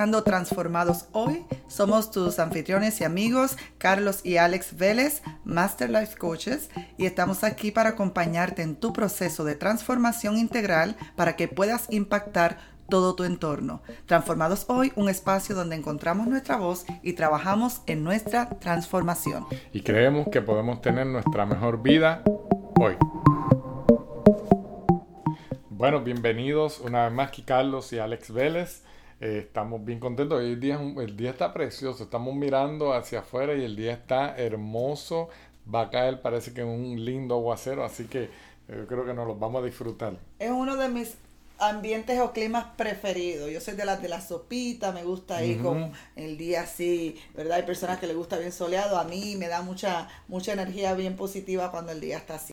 Transformados Hoy. Somos tus anfitriones y amigos, Carlos y Alex Vélez, Master Life Coaches, y estamos aquí para acompañarte en tu proceso de transformación integral para que puedas impactar todo tu entorno. Transformados Hoy, un espacio donde encontramos nuestra voz y trabajamos en nuestra transformación. Y creemos que podemos tener nuestra mejor vida hoy. Bueno, bienvenidos una vez más aquí Carlos y Alex Vélez. Eh, estamos bien contentos. Hoy el día, el día está precioso. Estamos mirando hacia afuera y el día está hermoso. Va a caer, parece que un lindo aguacero, así que yo eh, creo que nos lo vamos a disfrutar. Es uno de mis ambientes o climas preferidos. Yo soy de las de la sopita, me gusta ir con el día así, ¿verdad? Hay personas que les gusta bien soleado. A mí me da mucha, mucha energía bien positiva cuando el día está así.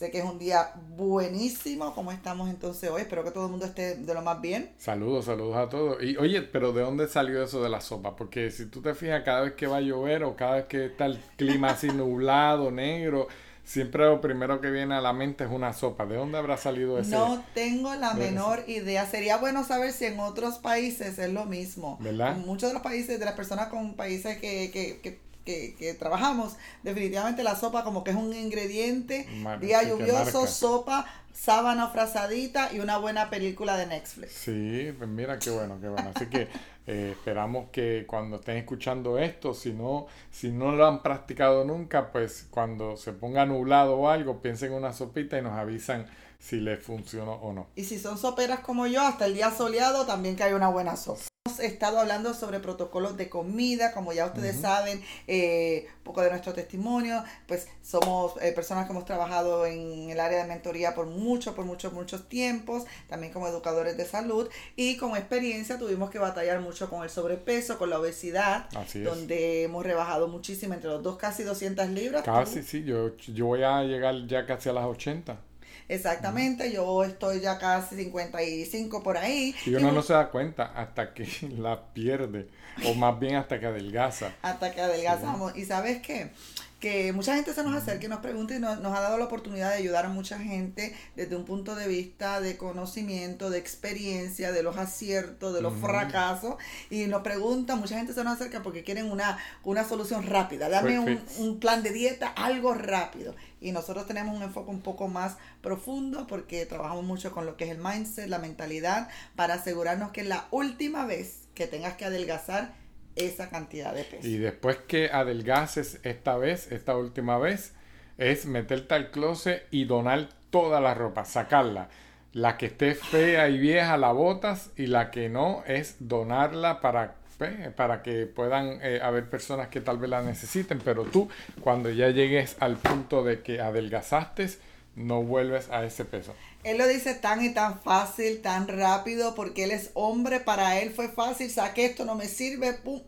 Sé que es un día buenísimo, como estamos entonces hoy. Espero que todo el mundo esté de lo más bien. Saludos, saludos a todos. Y oye, pero ¿de dónde salió eso de la sopa? Porque si tú te fijas, cada vez que va a llover o cada vez que está el clima así nublado, negro, siempre lo primero que viene a la mente es una sopa. ¿De dónde habrá salido eso? No tengo la menor idea. Sería bueno saber si en otros países es lo mismo. ¿Verdad? En muchos de los países, de las personas con países que, que, que que, trabajamos, definitivamente la sopa como que es un ingrediente, día lluvioso, sopa, sábana frazadita y una buena película de Netflix. Sí, pues mira qué bueno, qué bueno. Así que eh, esperamos que cuando estén escuchando esto, si no, si no lo han practicado nunca, pues cuando se ponga nublado o algo, piensen en una sopita y nos avisan si les funcionó o no. Y si son soperas como yo, hasta el día soleado, también que hay una buena sopa. Hemos estado hablando sobre protocolos de comida, como ya ustedes saben, eh, un poco de nuestro testimonio, pues somos eh, personas que hemos trabajado en el área de mentoría por mucho, por muchos, muchos tiempos, también como educadores de salud y con experiencia tuvimos que batallar mucho con el sobrepeso, con la obesidad, donde hemos rebajado muchísimo, entre los dos casi 200 libras. Casi, sí, yo, yo voy a llegar ya casi a las 80. Exactamente, yo estoy ya casi 55 por ahí. Y uno no se da cuenta hasta que la pierde, o más bien hasta que adelgaza. Hasta que adelgazamos. ¿Y sabes qué? Que mucha gente se nos acerca y nos pregunta y nos, ha dado la oportunidad de ayudar a mucha gente desde un punto de vista de conocimiento, de experiencia, de los aciertos, de los fracasos. Y nos pregunta, mucha gente se nos acerca porque quieren una, una solución rápida. Dame un, un, plan de dieta, algo rápido. Y nosotros tenemos un enfoque un poco más profundo porque trabajamos mucho con lo que es el mindset, la mentalidad, para asegurarnos que la última vez que tengas que adelgazar, esa cantidad de peso. Y después que adelgaces esta vez, esta última vez, es meterte al closet y donar toda la ropa, sacarla. La que esté fea y vieja la botas y la que no es donarla para, para que puedan eh, haber personas que tal vez la necesiten. Pero tú, cuando ya llegues al punto de que adelgazaste, no vuelves a ese peso. Él lo dice tan y tan fácil, tan rápido, porque él es hombre, para él fue fácil, saque esto, no me sirve, pum.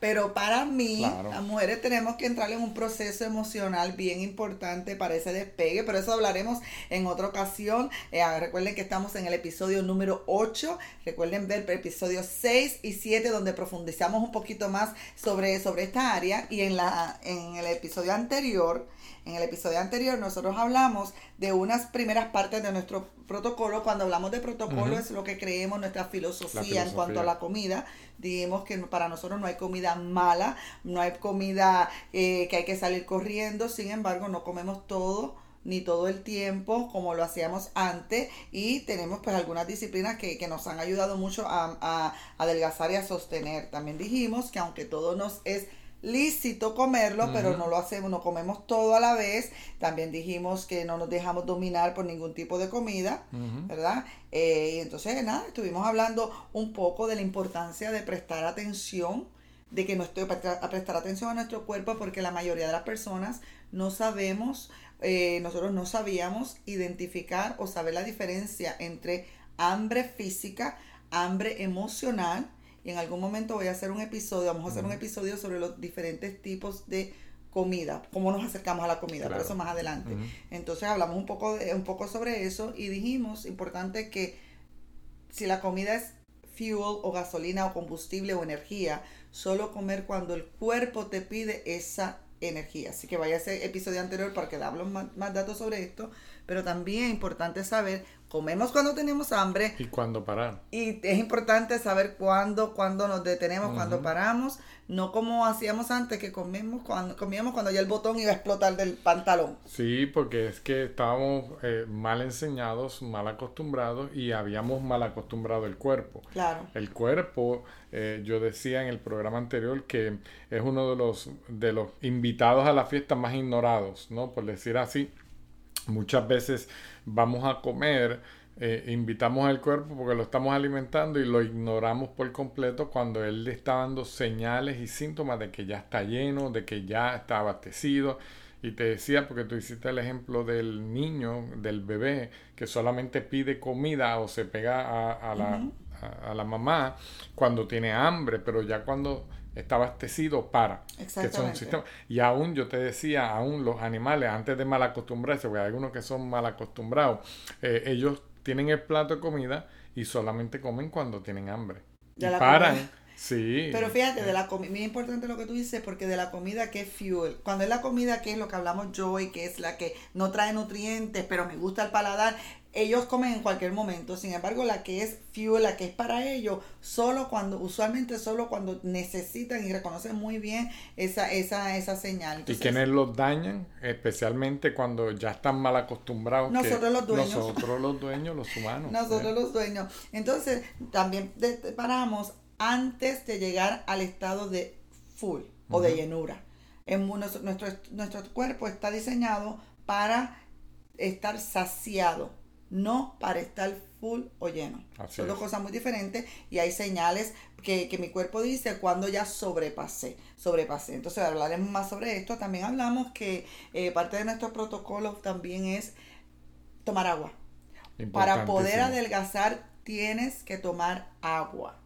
Pero para mí, las mujeres tenemos que entrar en un proceso emocional bien importante para ese despegue, pero eso hablaremos en otra ocasión. Eh, recuerden que estamos en el episodio número 8, recuerden ver el episodio 6 y 7 donde profundizamos un poquito más sobre, sobre esta área y en, la, en el episodio anterior en el episodio anterior nosotros hablamos de unas primeras partes de nuestro protocolo. Cuando hablamos de protocolo es lo que creemos, nuestra filosofía, en cuanto a la comida. Dijimos que para nosotros no hay comida mala, no hay comida eh, que hay que salir corriendo. Sin embargo, no comemos todo ni todo el tiempo como lo hacíamos antes y tenemos pues algunas disciplinas que, nos han ayudado mucho a, a adelgazar y a sostener. También dijimos que aunque todo nos es lícito comerlo, pero no lo hacemos, no comemos todo a la vez. También dijimos que no nos dejamos dominar por ningún tipo de comida, ¿verdad? Eh, y entonces, nada, estuvimos hablando un poco de la importancia de prestar atención, de que no estoy a prestar atención a nuestro cuerpo, porque la mayoría de las personas no sabemos, eh, nosotros no sabíamos identificar o saber la diferencia entre hambre física, hambre emocional, y en algún momento voy a hacer un episodio, vamos a hacer un episodio sobre los diferentes tipos de comida, cómo nos acercamos a la comida, pero eso más adelante. Entonces hablamos un poco, de, un poco sobre eso y dijimos, importante que si la comida es fuel o gasolina o combustible o energía, solo comer cuando el cuerpo te pide esa energía. Así que vaya a ese episodio anterior para que le hablo más, más datos sobre esto. Pero también es importante saber comemos cuando tenemos hambre. Y cuando parar. Y es importante saber cuándo, cuándo nos detenemos, cuándo paramos. No como hacíamos antes, que comemos cuando, comíamos cuando ya el botón iba a explotar del pantalón. Sí, porque es que estábamos eh, mal enseñados, mal acostumbrados y habíamos mal acostumbrado el cuerpo. Claro. El cuerpo, eh, yo decía en el programa anterior que es uno de los, de los invitados a la fiesta más ignorados, ¿no? Por decir así. Muchas veces vamos a comer, eh, invitamos al cuerpo porque lo estamos alimentando y lo ignoramos por completo cuando él le está dando señales y síntomas de que ya está lleno, de que ya está abastecido. Y te decía, porque tú hiciste el ejemplo del niño, del bebé, que solamente pide comida o se pega a, la, a la mamá cuando tiene hambre, pero ya cuando está abastecido para. Que Y aún yo te decía, aún los animales, antes de mal acostumbrarse, porque hay algunos que son mal acostumbrados, eh, ellos tienen el plato de comida y solamente comen cuando tienen hambre. y paran. Sí. Pero fíjate, de la comida, muy importante lo que tú dices, porque de la comida que es fuel, cuando es la comida que es lo que hablamos yo y que es la que no trae nutrientes, pero me gusta el paladar, ellos comen en cualquier momento. Sin embargo, la que es fuel, la que es para ellos, solo cuando, usualmente solo cuando necesitan y reconocen muy bien esa, esa, esa señal. y quienes los dañan, especialmente cuando ya están mal acostumbrados. Nosotros los dueños. Nosotros los dueños, los humanos. nosotros los dueños. Entonces, también paramos antes de llegar al estado de full o de llenura. En, nuestro, nuestro cuerpo está diseñado para estar saciado no para estar full o lleno. Son dos cosas muy diferentes y hay señales que, mi cuerpo dice cuando ya sobrepasé, sobrepasé. Entonces hablaremos más sobre esto. También hablamos que eh, parte de nuestro protocolo también es tomar agua. Para poder adelgazar tienes que tomar agua.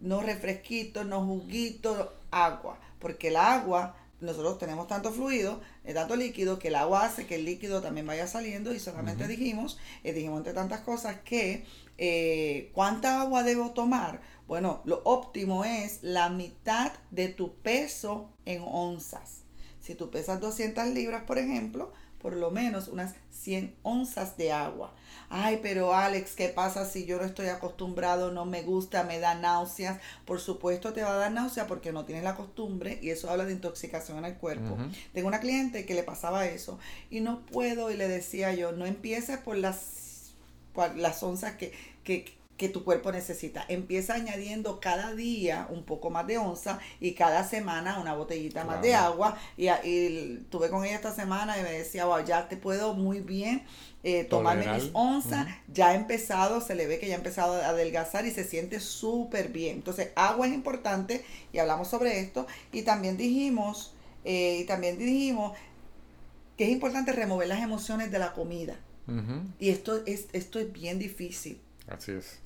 No refresquito, no juguito, agua. Porque el agua nosotros tenemos tanto fluido, eh, tanto líquido, que el agua hace que el líquido también vaya saliendo y solamente dijimos, eh, dijimos entre tantas cosas que eh, ¿cuánta agua debo tomar? Bueno, lo óptimo es la mitad de tu peso en onzas. Si tú pesas 200 libras, por ejemplo, por lo menos unas 100 onzas de agua. Ay, pero Alex, ¿qué pasa si yo no estoy acostumbrado, no me gusta, me da náuseas? Por supuesto te va a dar náuseas porque no tienes la costumbre y eso habla de intoxicación en el cuerpo. Tengo una cliente que le pasaba eso y no puedo y le decía yo, no empieces por las, por las onzas que, que, que tu cuerpo necesita. Empieza añadiendo cada día un poco más de onza y cada semana una botellita más de agua. Y, y, tuve con ella esta semana y me decía, wow, ya te puedo muy bien eh, tomarme mis onzas. Ya ha empezado, se le ve que ya ha empezado a adelgazar y se siente súper bien. Entonces, agua es importante y hablamos sobre esto. Y también dijimos, eh, y también dijimos que es importante remover las emociones de la comida. Y esto es, esto es bien difícil. Así es.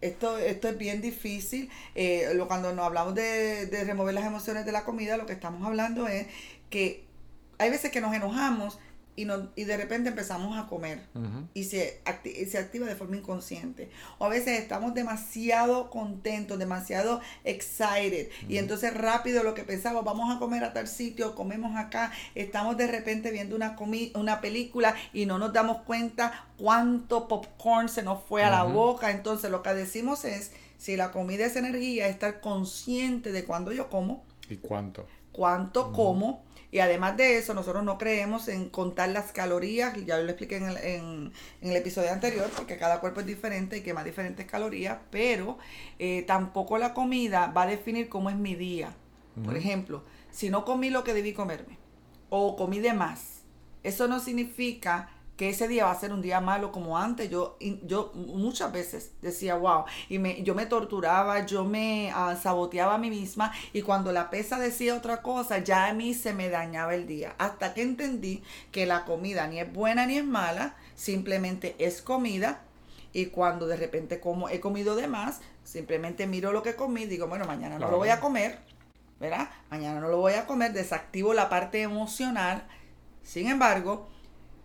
Esto, esto es bien difícil. Eh, cuando nos hablamos de, de remover las emociones de la comida, lo que estamos hablando es que hay veces que nos enojamos y, no, y de repente empezamos a comer y se, se activa de forma inconsciente. O a veces estamos demasiado contentos, demasiado excited y entonces rápido lo que pensamos, vamos a comer a tal sitio, comemos acá, estamos de repente viendo una, una película y no nos damos cuenta cuánto popcorn se nos fue a la boca. Entonces lo que decimos es, si la comida es energía, estar consciente de cuándo yo como. ¿Y cuánto? Cuánto como y además de eso, nosotros no creemos en contar las calorías, ya lo expliqué en el, en, el episodio anterior, porque cada cuerpo es diferente y quema diferentes calorías, pero eh, tampoco la comida va a definir cómo es mi día. Por ejemplo, si no comí lo que debí comerme o comí de más, eso no significa que ese día va a ser un día malo como antes. Yo, yo muchas veces decía, wow, y me, yo me torturaba, yo me ah, saboteaba a mí misma y cuando la pesa decía otra cosa, ya a mí se me dañaba el día. Hasta que entendí que la comida ni es buena ni es mala, simplemente es comida y cuando de repente como he comido de más, simplemente miro lo que comí, digo, bueno, mañana no lo voy a comer, ¿verdad? Mañana no lo voy a comer, desactivo la parte emocional. Sin embargo,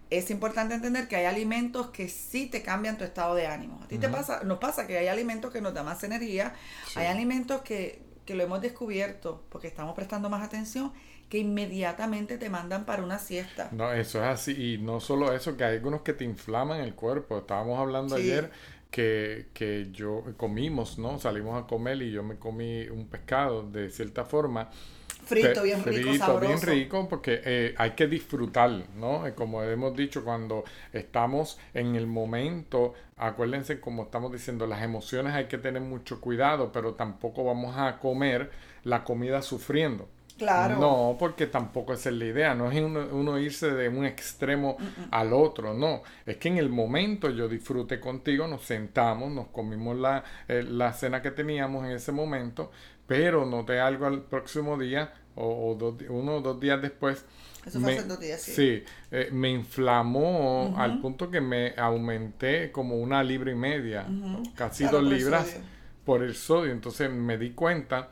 es importante entender que hay alimentos que sí te cambian tu estado de ánimo. A ti te pasa, nos pasa que hay alimentos que nos dan más energía, hay alimentos que, que lo hemos descubierto porque estamos prestando más atención, que inmediatamente te mandan para una siesta. No, eso es así. Y no solo eso, que hay algunos que te inflaman el cuerpo. Estábamos hablando ayer que, que yo comimos, ¿no? Salimos a comer y yo me comí un pescado de cierta forma frito, bien rico, sabroso. bien rico, porque eh, hay que disfrutar, ¿no? Eh, como hemos dicho, cuando estamos en el momento, acuérdense, como estamos diciendo, las emociones hay que tener mucho cuidado, pero tampoco vamos a comer la comida sufriendo. Claro. No, porque tampoco esa es la idea, no es uno, irse de un extremo al otro, no. Es que en el momento yo disfruté contigo, nos sentamos, nos comimos la, eh, la cena que teníamos en ese momento, pero noté algo al próximo día o, uno o dos días después. Eso fue hace dos días, sí. Sí, eh, me inflamó al punto que me aumenté como una libra y media, casi dos libras por el sodio. Entonces me di cuenta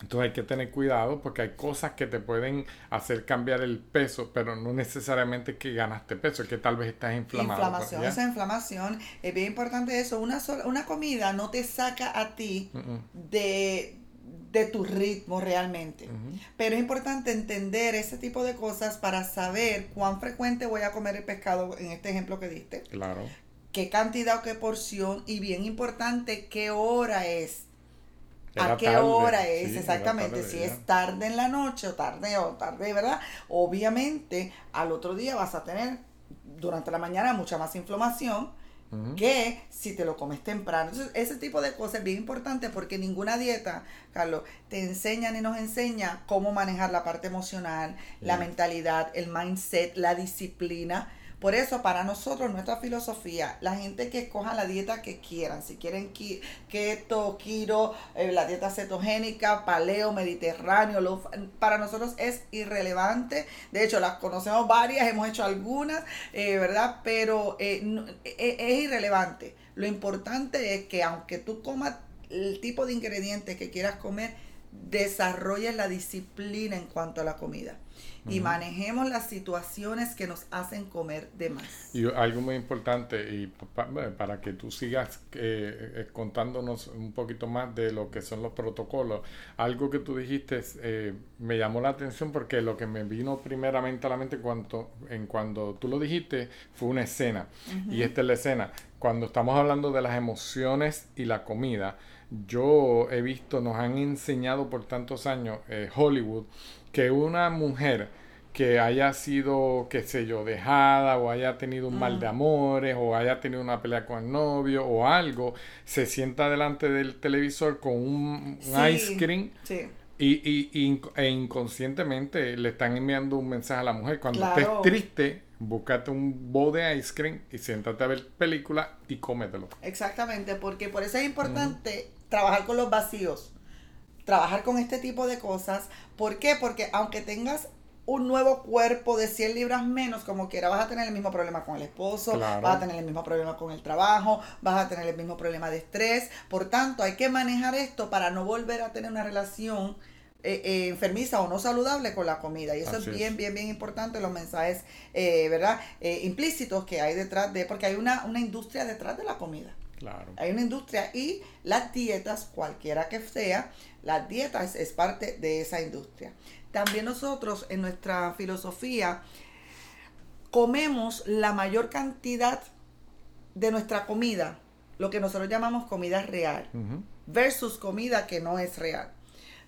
entonces hay que tener cuidado porque hay cosas que te pueden hacer cambiar el peso, pero no necesariamente que ganaste peso, es que tal vez estás inflamado. Inflamación, esa inflamación, es bien importante eso. Una, una comida no te saca a ti de, tu ritmo realmente. Pero es importante entender ese tipo de cosas para saber cuán frecuente voy a comer el pescado, en este ejemplo que diste. Claro. Qué cantidad o qué porción, y bien importante, qué hora es ¿A qué hora es? Exactamente, si es tarde en la noche o tarde o tarde, ¿verdad? Obviamente al otro día vas a tener durante la mañana mucha más inflamación que si te lo comes temprano. Entonces, ese tipo de cosas es bien importante porque ninguna dieta, Carlos, te enseña ni nos enseña cómo manejar la parte emocional, la mentalidad, el mindset, la disciplina por eso, para nosotros, nuestra filosofía, la gente que escoja la dieta que quieran, si quieren keto, kiro, eh, la dieta cetogénica, paleo, mediterráneo, para nosotros es irrelevante. De hecho, las conocemos varias, hemos hecho algunas, eh, ¿verdad? Pero eh, es irrelevante. Lo importante es que aunque tú comas el tipo de ingredientes que quieras comer, desarrolles la disciplina en cuanto a la comida y manejemos las situaciones que nos hacen comer de más. Y algo muy importante, y para que tú sigas eh, eh, contándonos un poquito más de lo que son los protocolos, algo que tú dijiste eh, me llamó la atención porque lo que me vino primeramente a la mente cuando, en cuando tú lo dijiste fue una escena. Y esta es la escena. Cuando estamos hablando de las emociones y la comida, yo he visto, nos han enseñado por tantos años Hollywood, que una mujer que haya sido, qué sé yo, dejada o haya tenido un mal de mm. amores o haya tenido una pelea con el novio o algo, se sienta delante del televisor con un, ice cream y, y, e inconscientemente le están enviando un mensaje a la mujer. Cuando estés triste, búscate un bowl de ice cream y siéntate a ver película y cómetelo. Exactamente, porque por eso es importante trabajar con los vacíos trabajar con este tipo de cosas. ¿Por qué? Porque aunque tengas un nuevo cuerpo de 100 libras menos, como quiera, vas a tener el mismo problema con el esposo, vas a tener el mismo problema con el trabajo, vas a tener el mismo problema de estrés. Por tanto, hay que manejar esto para no volver a tener una relación eh, eh, enfermiza o no saludable con la comida. Y eso es bien, bien, bien importante, los mensajes, eh, ¿verdad? implícitos que hay detrás de, porque hay una, una industria detrás de la comida. Claro. Hay una industria y las dietas, cualquiera que sea, las dietas es parte de esa industria. También nosotros en nuestra filosofía comemos la mayor cantidad de nuestra comida, lo que nosotros llamamos comida real, versus comida que no es real.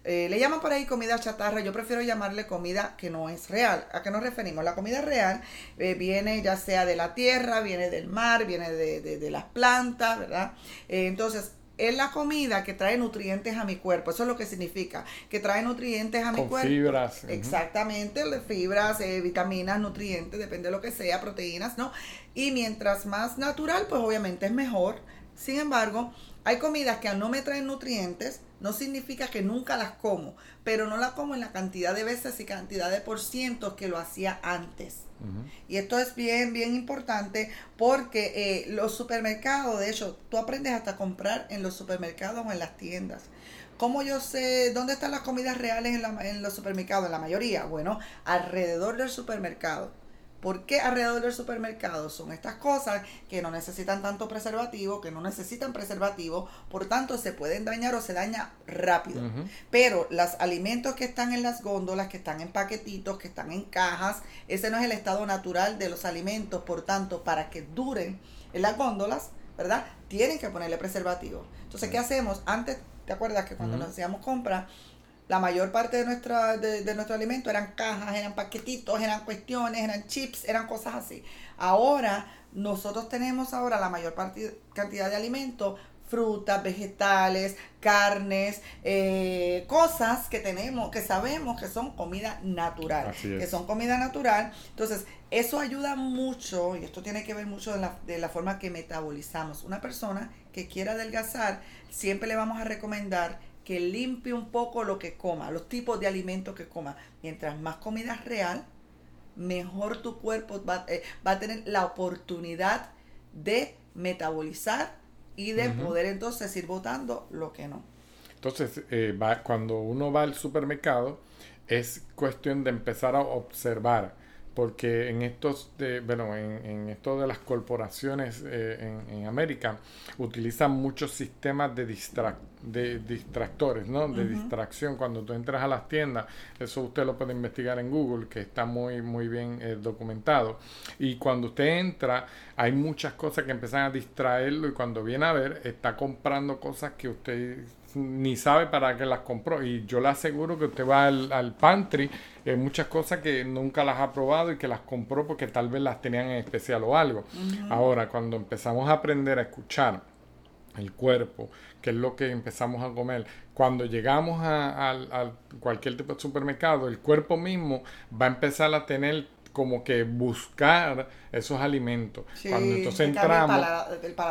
Eh, le llaman por ahí comida chatarra, yo prefiero llamarle comida que no es real. ¿A qué nos referimos? La comida real eh, viene ya sea de la tierra, viene del mar, viene de, las plantas, ¿verdad? Eh, entonces, es la comida que trae nutrientes a mi cuerpo. Eso es lo que significa, que trae nutrientes a mi cuerpo. Fibras. Exactamente, fibras, vitaminas, nutrientes, depende de lo que sea, proteínas, ¿no? Y mientras más natural, pues obviamente es mejor. Sin embargo, hay comidas que al no me traen nutrientes, no significa que nunca las como, pero no las como en la cantidad de veces y cantidad de por ciento que lo hacía antes. Y esto es bien, bien importante porque eh, los supermercados, de hecho, tú aprendes hasta a comprar en los supermercados o en las tiendas. ¿Cómo yo sé dónde están las comidas reales en, en los supermercados? En la mayoría, bueno, alrededor del supermercado ¿Por qué alrededor del supermercado? Son estas cosas que no necesitan tanto preservativo, que no necesitan preservativo, por tanto se pueden dañar o se daña rápido. Pero los alimentos que están en las góndolas, que están en paquetitos, que están en cajas, ese no es el estado natural de los alimentos, por tanto, para que duren en las góndolas, ¿verdad? Tienen que ponerle preservativo. Entonces, ¿qué hacemos? Antes, ¿te acuerdas que cuando nos hacíamos compras, la mayor parte de, nuestra, de, nuestro alimento eran cajas, eran paquetitos, eran cuestiones, eran chips, eran cosas así. Ahora, nosotros tenemos ahora la mayor parte, cantidad de alimentos, frutas, vegetales, carnes, eh, cosas que tenemos, que sabemos que son comida natural, que son comida natural. Entonces, eso ayuda mucho, y esto tiene que ver mucho de la, de la forma que metabolizamos. Una persona que quiera adelgazar, siempre le vamos a recomendar que limpie un poco lo que coma, los tipos de alimentos que coma. Mientras más comida real, mejor tu cuerpo va, eh, va a tener la oportunidad de metabolizar y de poder entonces ir botando lo que no. Entonces, eh, va, cuando uno va al supermercado, es cuestión de empezar a observar porque en estos de, bueno en, en esto de las corporaciones eh, en, América utilizan muchos sistemas de, de distractores no de distracción. Cuando tú entras a las tiendas eso usted lo puede investigar en Google que está muy muy bien eh, documentado. Y cuando usted entra hay muchas cosas que empiezan a distraerlo y cuando viene a ver está comprando cosas que usted ni sabe para qué las compró. Y yo le aseguro que usted va al, al pantry, hay muchas cosas que nunca las ha probado y que las compró porque tal vez las tenían en especial o algo. Ahora, cuando empezamos a aprender a escuchar el cuerpo, que es lo que empezamos a comer, cuando llegamos a, a cualquier tipo de supermercado, el cuerpo mismo va a empezar a tener como que buscar esos alimentos. Cuando entonces entramos,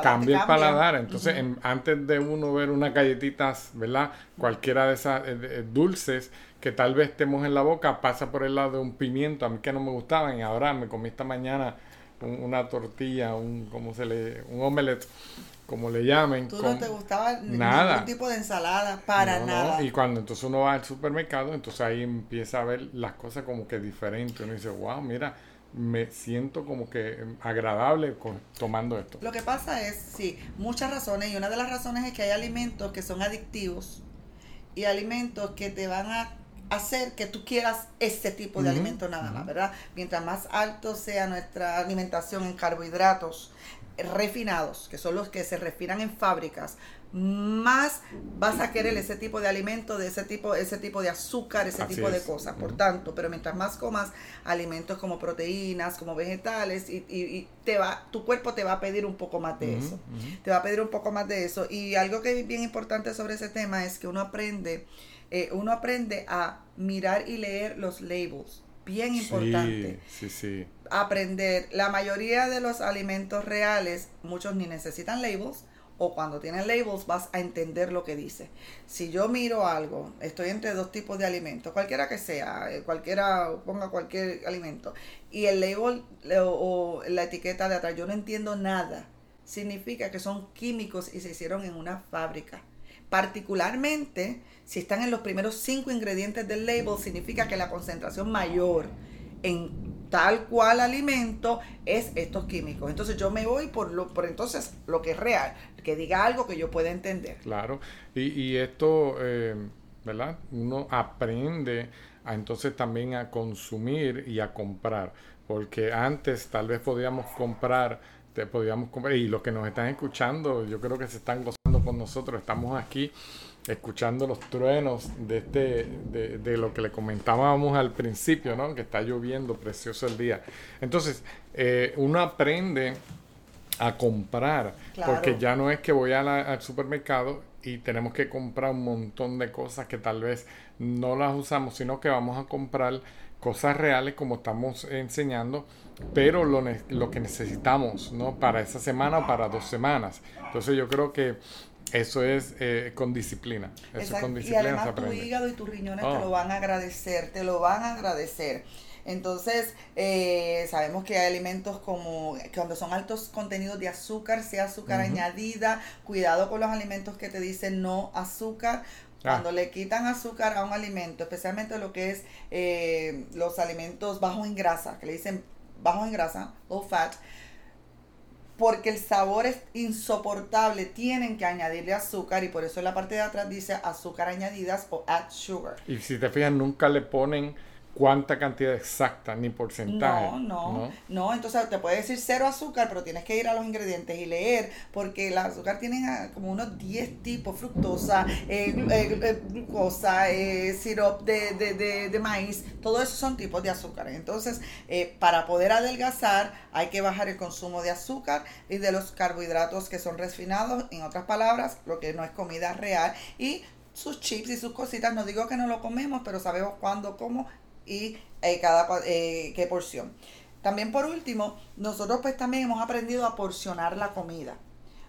cambia el paladar. Entonces, antes de uno ver unas galletitas, ¿verdad? Cualquiera de esas eh, eh, dulces que tal vez estemos en la boca, pasa por el lado de un pimiento, a mí que no me gustaban, y ahora me comí esta mañana una tortilla, un, ¿cómo se le? Un omelette como le llamen. ¿Tú no te gustaba nada. ningún tipo de ensalada? Para nada. Y cuando entonces uno va al supermercado, entonces ahí empieza a ver las cosas como que diferentes. Uno dice, wow, mira, me siento como que agradable con, tomando esto. Lo que pasa es, sí, muchas razones. Y una de las razones es que hay alimentos que son adictivos y alimentos que te van a hacer que tú quieras ese tipo de alimento nada más, ¿verdad? Mientras más alto sea nuestra alimentación en carbohidratos, refinados, que son los que se refinan en fábricas, más vas a querer ese tipo de alimento, de ese tipo, ese tipo de azúcar, ese tipo de cosas. Por tanto, pero mientras más comas alimentos como proteínas, como vegetales, y, te va, tu cuerpo te va a pedir un poco más de eso. Te va a pedir un poco más de eso. Y algo que es bien importante sobre ese tema es que uno aprende, eh, uno aprende a mirar y leer los labels bien importante. Sí, sí, Aprender. La mayoría de los alimentos reales, muchos ni necesitan labels, o cuando tienen labels vas a entender lo que dice. Si yo miro algo, estoy entre dos tipos de alimentos, cualquiera que sea, eh, cualquiera, ponga cualquier alimento, y el label o, la etiqueta de atrás, yo no entiendo nada, significa que son químicos y se hicieron en una fábrica. Particularmente, si están en los primeros cinco ingredientes del label, significa que la concentración mayor en tal cual alimento es estos químicos. Entonces yo me voy por lo por entonces lo que es real, que diga algo que yo pueda entender. Claro, y, y esto, eh, ¿verdad? Uno aprende a entonces también a consumir y a comprar, porque antes tal vez podíamos comprar podíamos comprar y los que nos están escuchando yo creo que se están con nosotros estamos aquí escuchando los truenos de, este, de, lo que le comentábamos al principio, ¿no? Que está lloviendo, precioso el día. Entonces, eh, uno aprende a comprar, porque ya no es que voy al supermercado y tenemos que comprar un montón de cosas que tal vez no las usamos, sino que vamos a comprar cosas reales como estamos enseñando, pero lo, lo que necesitamos, ¿no? Para esa semana o para dos semanas. Entonces yo creo que eso es eh, con disciplina. Eso es con disciplina. Y además tu hígado y tus riñones te lo oh. van a agradecer, te lo van a agradecer. Entonces, eh, sabemos que hay alimentos como cuando son altos contenidos de azúcar, sea azúcar añadida, cuidado con los alimentos que te dicen no azúcar. Ah. Cuando le quitan azúcar a un alimento, especialmente lo que es eh, los alimentos bajos en grasa, que le dicen bajos en grasa, low fat, porque el sabor es insoportable, tienen que añadirle azúcar y por eso en la parte de atrás dice azúcar añadidas o add sugar. Y si te fijas, nunca le ponen cuánta cantidad exacta ni porcentaje. No, no, no, entonces te puede decir cero azúcar, pero tienes que ir a los ingredientes y leer, porque el azúcar tiene ah, como unos 10 tipos, fructosa, eh, eh, eh, glucosa, eh, sirope de, de, de, de, maíz, todo eso son tipos de azúcar. Entonces, para poder adelgazar hay que bajar el consumo de azúcar y de los carbohidratos que son refinados, en otras palabras, lo que no es comida real, y sus chips y sus cositas, no digo que no lo comemos, pero sabemos cuándo, cómo y eh, cada eh, qué porción. También por último, nosotros pues también hemos aprendido a porcionar la comida.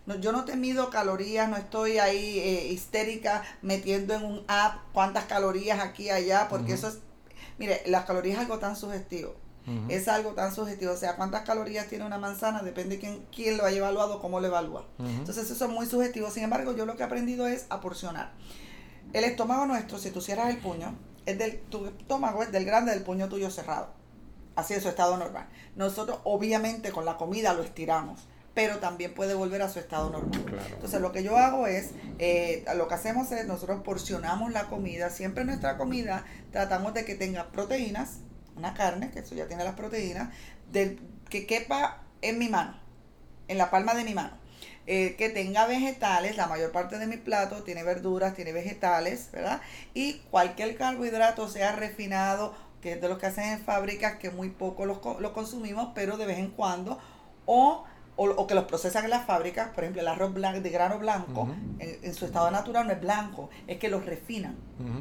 No, yo no te mido calorías, no estoy ahí eh, histérica metiendo en un app cuántas calorías aquí y allá, porque eso es, mire, las calorías es algo tan sugestivo. Es algo tan subjetivo. O sea, cuántas calorías tiene una manzana depende de quién, quién lo haya evaluado, cómo lo evalúa. Entonces, eso es muy subjetivo. Sin embargo, yo lo que he aprendido es a porcionar. El estómago nuestro, si tú cierras el puño, es del, tu estómago es del grande del puño tuyo cerrado. Así es su estado normal. Nosotros obviamente con la comida lo estiramos, pero también puede volver a su estado normal. Entonces lo que yo hago es, eh, lo que hacemos es, nosotros porcionamos la comida, siempre nuestra comida tratamos de que tenga proteínas, una carne, que eso ya tiene las proteínas, que quepa en mi mano, en la palma de mi mano. Eh, que tenga vegetales, la mayor parte de mi plato tiene verduras, tiene vegetales, ¿verdad? Y cualquier carbohidrato sea refinado, que es de los que hacen en fábricas, que muy poco los, consumimos, pero de vez en cuando, o o, que los procesan en las fábricas, por ejemplo, el arroz blanco, de grano blanco, en, su estado natural no es blanco, es que los refinan,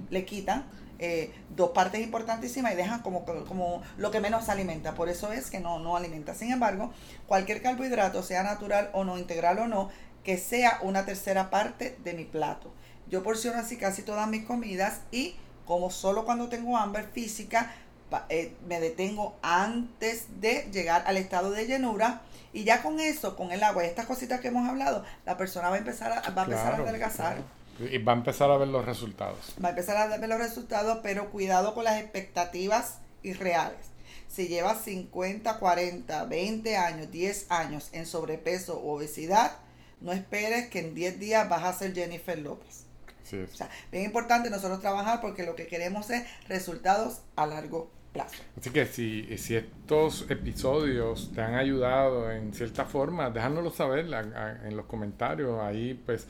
le quitan eh, dos partes importantísimas y dejan como, como lo que menos alimenta. Por eso es que no, no alimenta. Sin embargo, cualquier carbohidrato, sea natural o no, integral o no, que sea una tercera parte de mi plato. Yo porciono así casi todas mis comidas y como solo cuando tengo hambre física, eh, me detengo antes de llegar al estado de llenura y ya con eso, con el agua y estas cositas que hemos hablado, la persona va a empezar a, va a, empezar a adelgazar. Y va a empezar a ver los resultados. Va a empezar a ver los resultados, pero cuidado con las expectativas irreales. Si llevas 50, 40, 20 años, 10 años en sobrepeso o obesidad, no esperes que en 10 días vas a ser Jennifer López. Sí. O sea, bien importante nosotros trabajar porque lo que queremos es resultados a largo plazo. Así que si, si estos episodios te han ayudado en cierta forma, déjanoslo saber en los comentarios. Ahí pues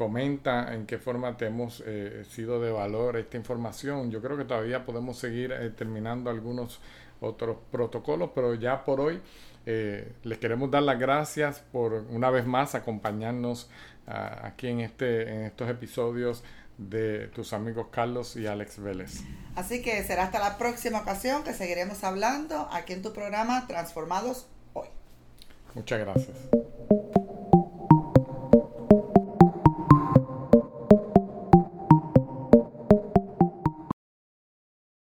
comenta en qué forma te hemos eh, sido de valor esta información. Yo creo que todavía podemos seguir eh, terminando algunos otros protocolos, pero ya por hoy eh, les queremos dar las gracias por una vez más acompañarnos ah, aquí en, este, en estos episodios de tus amigos Carlos y Alex Vélez. Así que será hasta la próxima ocasión que seguiremos hablando aquí en tu programa Transformados Hoy. Muchas gracias.